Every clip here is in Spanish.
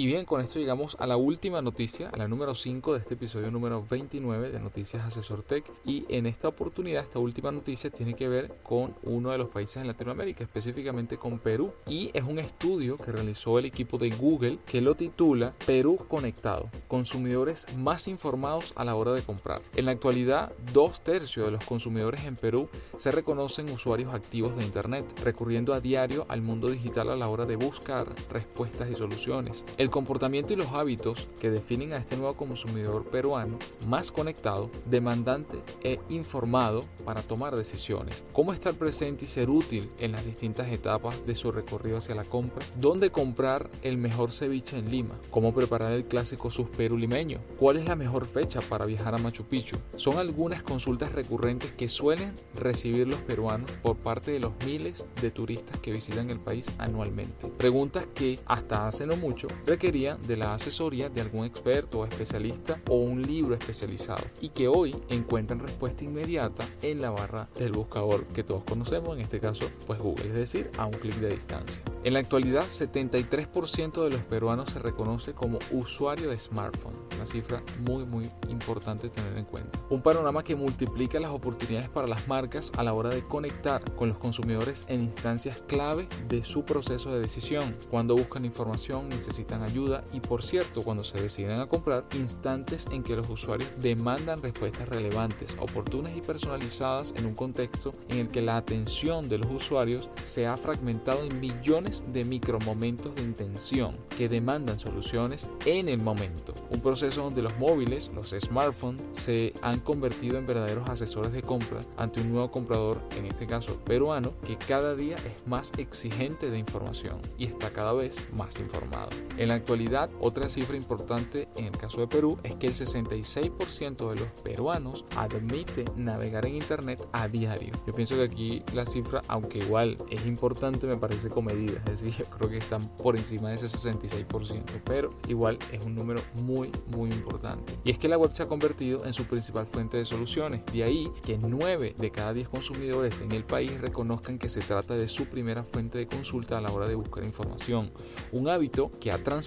Y bien, con esto llegamos a la última noticia, a la número 5 de este episodio número 29 de Noticias Asesor Tech. Y en esta oportunidad, esta última noticia tiene que ver con uno de los países en Latinoamérica, específicamente con Perú. Y es un estudio que realizó el equipo de Google que lo titula Perú Conectado, consumidores más informados a la hora de comprar. En la actualidad, dos tercios de los consumidores en Perú se reconocen usuarios activos de Internet, recurriendo a diario al mundo digital a la hora de buscar respuestas y soluciones. Comportamiento y los hábitos que definen a este nuevo consumidor peruano más conectado, demandante e informado para tomar decisiones. Cómo estar presente y ser útil en las distintas etapas de su recorrido hacia la compra. Dónde comprar el mejor ceviche en Lima. Cómo preparar el clásico suspero limeño. ¿Cuál es la mejor fecha para viajar a Machu Picchu? Son algunas consultas recurrentes que suelen recibir los peruanos por parte de los miles de turistas que visitan el país anualmente. Preguntas que hasta hace no mucho requería de la asesoría de algún experto o especialista o un libro especializado y que hoy encuentran respuesta inmediata en la barra del buscador que todos conocemos, en este caso pues Google, es decir, a un clic de distancia. En la actualidad, 73% de los peruanos se reconoce como usuario de smartphone, una cifra muy muy importante tener en cuenta. Un panorama que multiplica las oportunidades para las marcas a la hora de conectar con los consumidores en instancias clave de su proceso de decisión, cuando buscan información, necesitan ayuda y por cierto, cuando se deciden a comprar, instantes en que los usuarios demandan respuestas relevantes, oportunas y personalizadas en un contexto en el que la atención de los usuarios se ha fragmentado en millones de micromomentos de intención que demandan soluciones en el momento. Un proceso donde los móviles, los smartphones, se han convertido en verdaderos asesores de compra ante un nuevo comprador, en este caso peruano, que cada día es más exigente de información y está cada vez más informado. En la actualidad, otra cifra importante en el caso de Perú es que el 66% de los peruanos admite navegar en Internet a diario. Yo pienso que aquí la cifra, aunque igual es importante, me parece comedida. Es decir, yo creo que están por encima de ese 66%, pero igual es un número muy, muy importante. Y es que la web se ha convertido en su principal fuente de soluciones. De ahí que 9 de cada 10 consumidores en el país reconozcan que se trata de su primera fuente de consulta a la hora de buscar información. Un hábito que ha transformado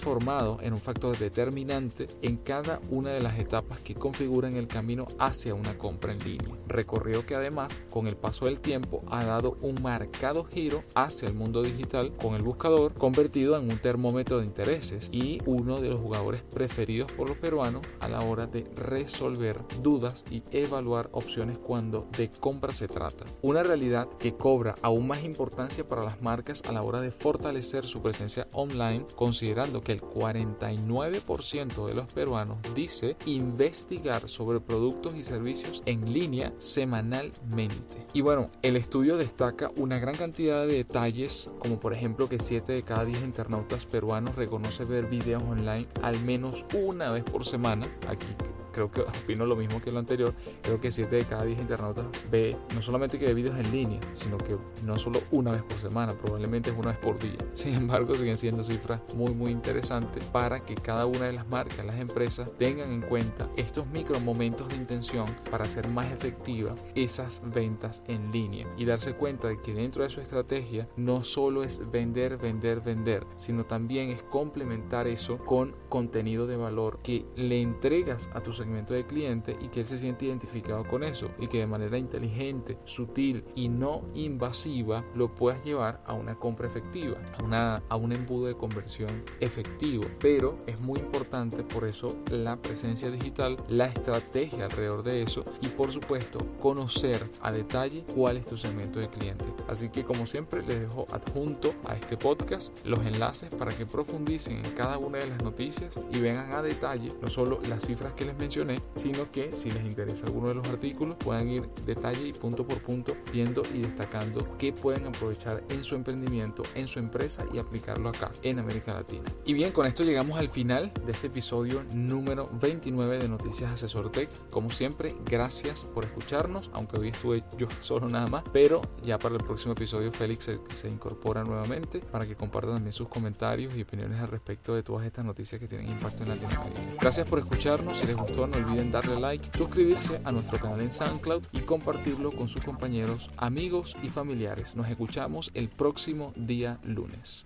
en un factor determinante en cada una de las etapas que configuran el camino hacia una compra en línea. Recorrido que además, con el paso del tiempo, ha dado un marcado giro hacia el mundo digital con el buscador convertido en un termómetro de intereses y uno de los jugadores preferidos por los peruanos a la hora de resolver dudas y evaluar opciones cuando de compra se trata. Una realidad que cobra aún más importancia para las marcas a la hora de fortalecer su presencia online, considerando que el 49% de los peruanos dice investigar sobre productos y servicios en línea semanalmente. Y bueno, el estudio destaca una gran cantidad de detalles, como por ejemplo que 7 de cada 10 internautas peruanos reconoce ver videos online al menos una vez por semana. Aquí creo que opino lo mismo que lo anterior. Creo que 7 de cada 10 internautas ve no solamente que ve videos en línea, sino que no solo una vez por semana, probablemente es una vez por día. Sin embargo, siguen siendo cifras muy, muy interesantes para que cada una de las marcas, las empresas, tengan en cuenta estos micro momentos de intención para hacer más efectiva esas ventas en línea y darse cuenta de que dentro de su estrategia no solo es vender, vender, vender, sino también es complementar eso con contenido de valor que le entregas a tu segmento de cliente y que él se siente identificado con eso y que de manera inteligente, sutil y no invasiva lo puedas llevar a una compra efectiva, a, una, a un embudo de conversión efectivo. Pero es muy importante por eso la presencia digital, la estrategia alrededor de eso y por supuesto conocer a detalle cuál es tu segmento de cliente. Así que como siempre les dejo adjunto a este podcast los enlaces para que profundicen en cada una de las noticias y vean a detalle no solo las cifras que les mencioné, sino que si les interesa alguno de los artículos puedan ir detalle y punto por punto viendo y destacando qué pueden aprovechar en su emprendimiento, en su empresa y aplicarlo acá en América Latina. Y bien, con esto llegamos al final de este episodio número 29 de Noticias Asesor Tech. Como siempre, gracias por escucharnos, aunque hoy estuve yo solo nada más, pero ya para el próximo episodio Félix se, se incorpora nuevamente para que compartan también sus comentarios y opiniones al respecto de todas estas noticias que tienen impacto en Latinoamérica. Gracias por escucharnos, si les no olviden darle like, suscribirse a nuestro canal en SoundCloud y compartirlo con sus compañeros, amigos y familiares. Nos escuchamos el próximo día lunes.